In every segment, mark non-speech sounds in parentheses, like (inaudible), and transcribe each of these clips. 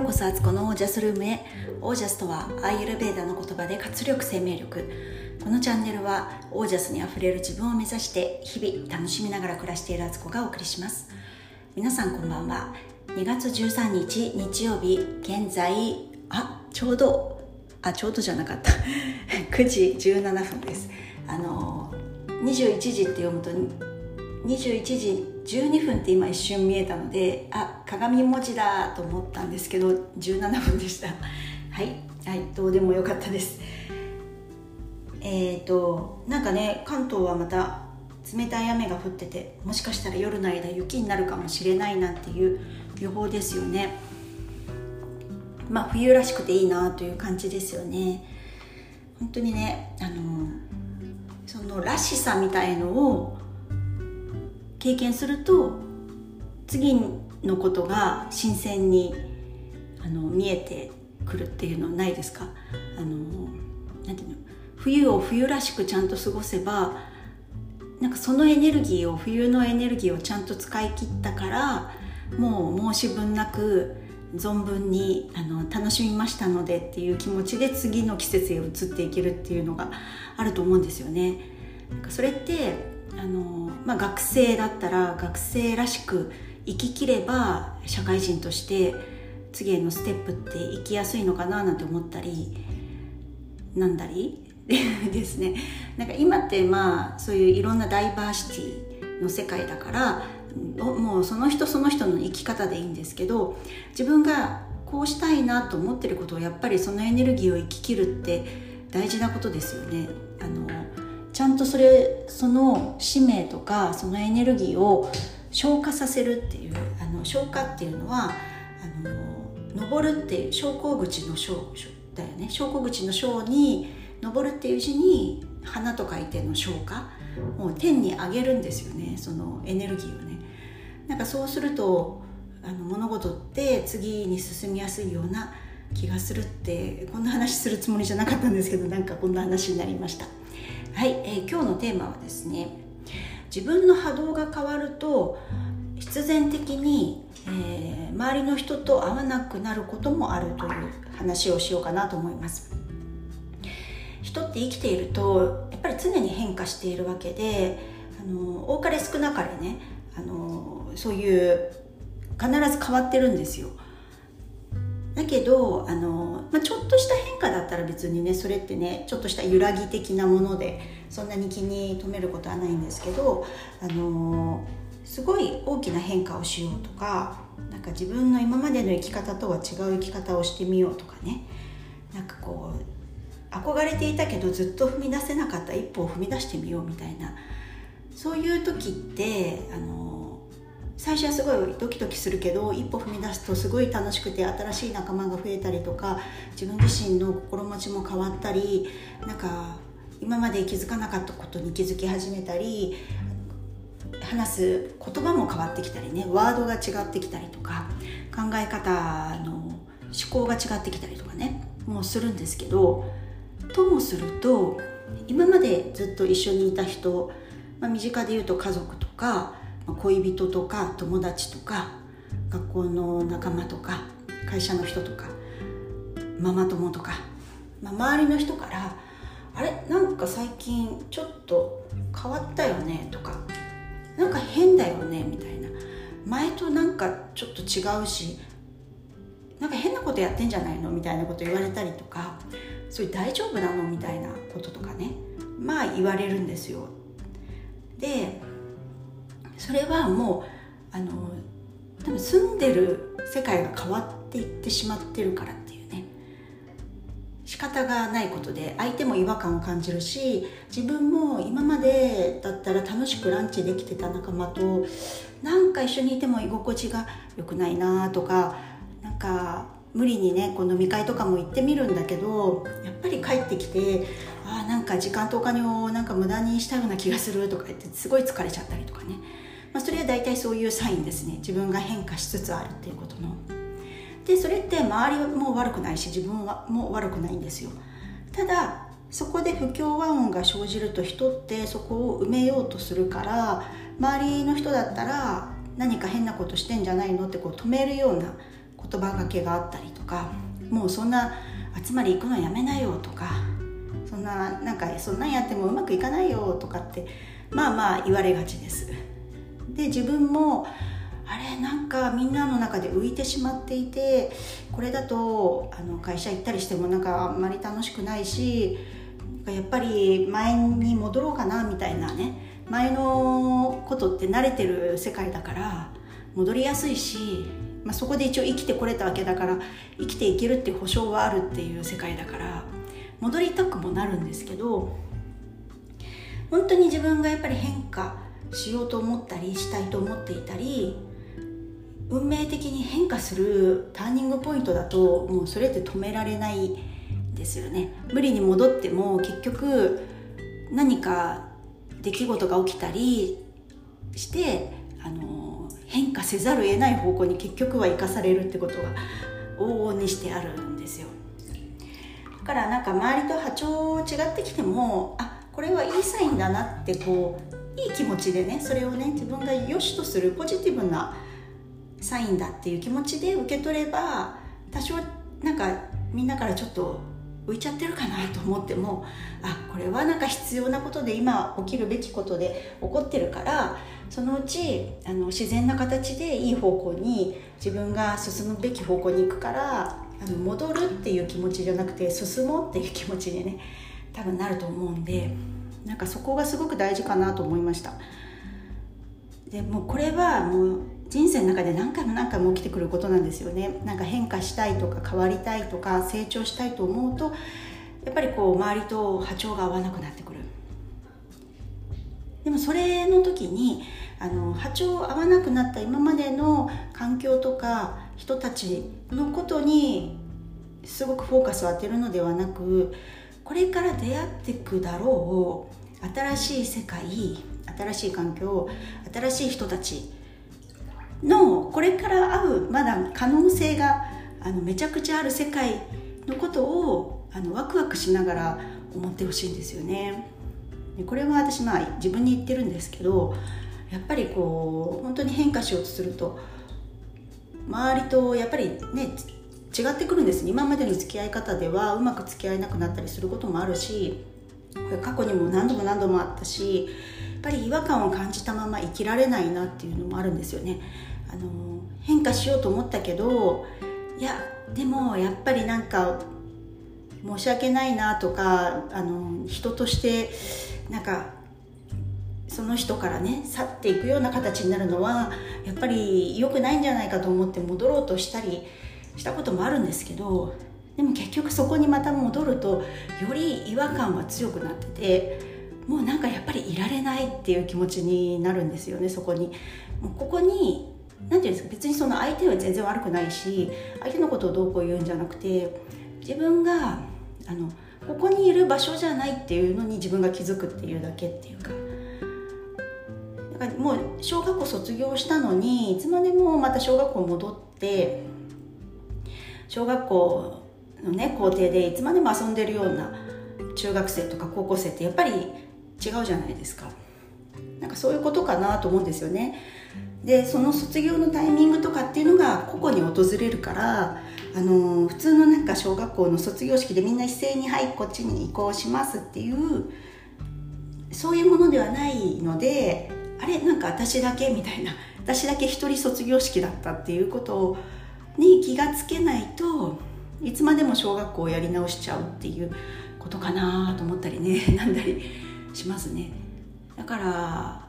ようこそアツコのオージャスルームへ。オージャスとはアイユルベーダの言葉で活力生命力。このチャンネルはオージャスにあふれる自分を目指して日々楽しみながら暮らしているアツコがお送りします。皆さんこんばんは。2月13日日曜日現在あちょうどあちょうどじゃなかった。(laughs) 9時17分です。あの21時って読むと21時12分って今一瞬見えたのであ鏡文字だと思ったんですけど17分でした。(laughs) はいはいどうでもよかったです。えっ、ー、となんかね関東はまた冷たい雨が降っててもしかしたら夜の間雪になるかもしれないなんていう予報ですよね。まあ冬らしくていいなという感じですよね。本当にねあのそのらしさみたいのを経験すると次のことが新鮮にあの見えてくるっていうのはないですか？あのなんていうの？冬を冬らしくちゃんと過ごせばなんかそのエネルギーを冬のエネルギーをちゃんと使い切ったからもう申し分なく存分にあの楽しみましたのでっていう気持ちで次の季節へ移っていけるっていうのがあると思うんですよね。なんかそれってあの、まあ、学生だったら学生らしく生ききれば社会人として次へのステップって生きやすいのかななんて思ったりなんだり (laughs) ですねなんか今ってまあそういういろんなダイバーシティの世界だからもうその人その人の生き方でいいんですけど自分がこうしたいなと思ってることをやっぱりそのエネルギーを生ききるって大事なことですよね。あのとそれその使命とかそのエネルギーを消化させるっていうあの消化っていうのはあの登るっていう昇降口の昇だよね。昇降口の昇に登るっていう字に花と書いての消化もう天に上げるんですよね。そのエネルギーをね。なんかそうするとあの物事って次に進みやすいような気がするってこんな話するつもりじゃなかったんですけどなんかこんな話になりました。はい、えー、今日のテーマはですね自分の波動が変わると必然的に、えー、周りの人と会わなくなることもあるという話をしようかなと思います。人って生きているとやっぱり常に変化しているわけであの多かれ少なかれねあのそういう必ず変わってるんですよ。だけどあの、まあ、ちょっとした変化だったら別にねそれってねちょっとした揺らぎ的なものでそんなに気に留めることはないんですけどあのすごい大きな変化をしようとかなんか自分の今までの生き方とは違う生き方をしてみようとかねなんかこう憧れていたけどずっと踏み出せなかった一歩を踏み出してみようみたいなそういう時ってあの最初はすごいドキドキするけど一歩踏み出すとすごい楽しくて新しい仲間が増えたりとか自分自身の心持ちも変わったりなんか今まで気づかなかったことに気づき始めたり話す言葉も変わってきたりねワードが違ってきたりとか考え方の思考が違ってきたりとかねもうするんですけどともすると今までずっと一緒にいた人、まあ、身近で言うと家族とか恋人とか友達とか学校の仲間とか会社の人とかママ友とか、まあ、周りの人から「あれ？なんか最近ちょっと変わったよね」とか「なんか変だよね」みたいな。前となんかちょっと違うしなんか変なことやってんじゃないの？みたいなこと言われたりとかそれ大丈夫なの？みたいなこととかね。まあ言われるんですよ。でそれはもうあの多分住んでる世界が変わっていってしまってるからっていうね。仕方がないことで相手も違和感を感じるし自分も今までだったら楽しくランチできてた仲間となんか一緒にいても居心地が良くないなとかなんか無理にねこう飲み会とかも行ってみるんだけどやっぱり帰ってきてあなんか時間とお金をなんか無駄にしたような気がするとか言ってすごい疲れちゃったりとかね。まあ、それは大体そういうサインですね。自分が変化しつつあるっていうことの。でそれって周りも悪くないし自分はも悪くないんですよ。ただそこで不協和音が生じると人ってそこを埋めようとするから周りの人だったら何か変なことしてんじゃないの？ってこう止めるような言葉がけがあったりとかもうそんな集まり行くのやめなよとかそんななんかそんなんやってもうまくいかないよとかってまあまあ言われがちです。で自分もあれなんかみんなの中で浮いてしまっていてこれだとあの会社行ったりしてもなんかあんまり楽しくないしやっぱり前に戻ろうかなみたいなね前のことって慣れてる世界だから戻りやすいし、まあ、そこで一応生きてこれたわけだから生きていけるって保証はあるっていう世界だから戻りたくもなるんですけど本当に自分がやっぱり変化しようと思ったりしたいと思っていたり運命的に変化するターニングポイントだともうそれって止められないですよね。無理に戻っても結局何か出来事が起きたりしてあの変化せざるを得ない方向に結局は生かされるってことが往々にしてあるんですよ。だからなんか周りと波長違ってきてもあこれはいいサインだなってこういい気持ちでねそれをね自分が良しとするポジティブなサインだっていう気持ちで受け取れば多少なんかみんなからちょっと浮いちゃってるかなと思ってもあこれはなんか必要なことで今起きるべきことで起こってるからそのうちあの自然な形でいい方向に自分が進むべき方向に行くからあの戻るっていう気持ちじゃなくて進もうっていう気持ちにね多分なると思うんで。なんかそこがすごく大事かなと思いました。でもこれはもう人生の中で何回も何回も起きてくることなんですよね。なんか変化したいとか変わりたいとか成長したいと思うとやっぱりこう周りと波長が合わなくなってくる。でもそれの時にあの波長合わなくなった今までの環境とか人たちのことにすごくフォーカスを当てるのではなくこれから出会っていくだろう新しい世界新しい環境新しい人たちのこれから会うまだ可能性があのめちゃくちゃある世界のことをあのワクワクしながら思ってほしいんですよね。これは私まあ自分に言ってるんですけどやっぱりこう本当に変化しようとすると周りとやっぱりね違ってくるんです。今までの付き合い方ではうまく付き合えなくなったりすることもあるしこれ過去にも何度も何度もあったしやっぱり違和感を感じたまま生きられないなっていうのもあるんですよね。あの変化しようと思ったけどいやでもやっぱりなんか申し訳ないなとかあの人としてなんかその人からね去っていくような形になるのはやっぱり良くないんじゃないかと思って戻ろうとしたりしたこともあるんですけどでも結局そこにまた戻るとより違和感は強くなっててもうなんかやっぱりいられないっていう気持ちになるんですよねそこに。もうここに何て言うんですか別にその相手は全然悪くないし相手のことをどうこう言うんじゃなくて自分があのここにいる場所じゃないっていうのに自分が気づくっていうだけっていうかだかもう小学校卒業したのにいつまでもまた小学校戻って小学校のね校庭でいつまでも遊んでるような中学生とか高校生ってやっぱり違うじゃないですか。なんかそういうことかなと思うんですよね。でその卒業のタイミングとかっていうのが個々に訪れるからあの普通のなんか小学校の卒業式でみんな一斉に「はいこっちに移行します」っていうそういうものではないのであれなんか私だけみたいな私だけ一人卒業式だったっていうことをに気がつけないといつまでも小学校をやり直しちゃうっていうことかなと思ったりね (laughs) なんだりしますね。だから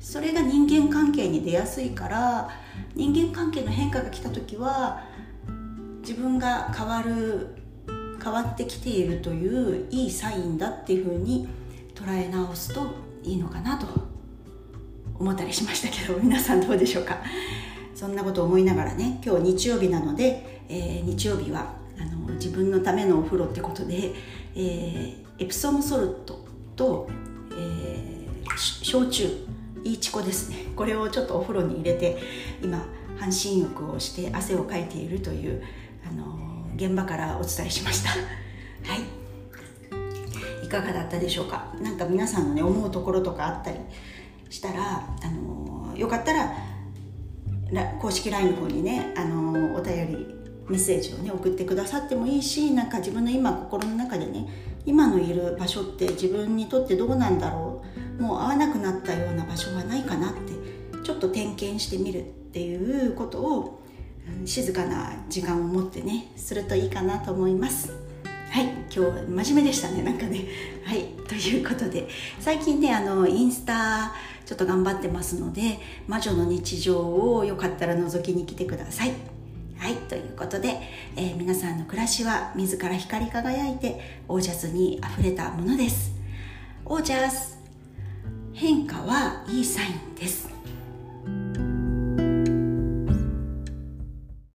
それが人間関係に出やすいから人間関係の変化が来た時は自分が変わる変わってきているといういいサインだっていうふうに捉え直すといいのかなと思ったりしましたけど皆さんどうでしょうか？そんなこと思いながらね今日日曜日なので、えー、日曜日はあの自分のためのお風呂ってことで、えー、エプソムソルトと、えー、焼酎いいチコですね。これをちょっとお風呂に入れて今半身浴をして汗をかいているというあの現場からお伝えしました。(laughs) はい。いかがだったでしょうか？何か皆さんのね思うところとかあったりしたらあのよかったら公式 LINE の方にねあのお便りメッセージをね送ってくださってもいいしなんか自分の今心の中でね今のいる場所って自分にとってどうなんだろうもう会わなくなったような場所はないかなってちょっと点検してみるっていうことを静かな時間を持ってねするといいかなと思います。はい今日真面目でしたねなんかね。はいということで最近ねあのインスタちょっと頑張ってますので魔女の日常をよかったら覗きに来てください。はいということで、えー、皆さんの暮らしは自ら光り輝いてオージャスにあふれたものです。オージャス変化はいいサインです。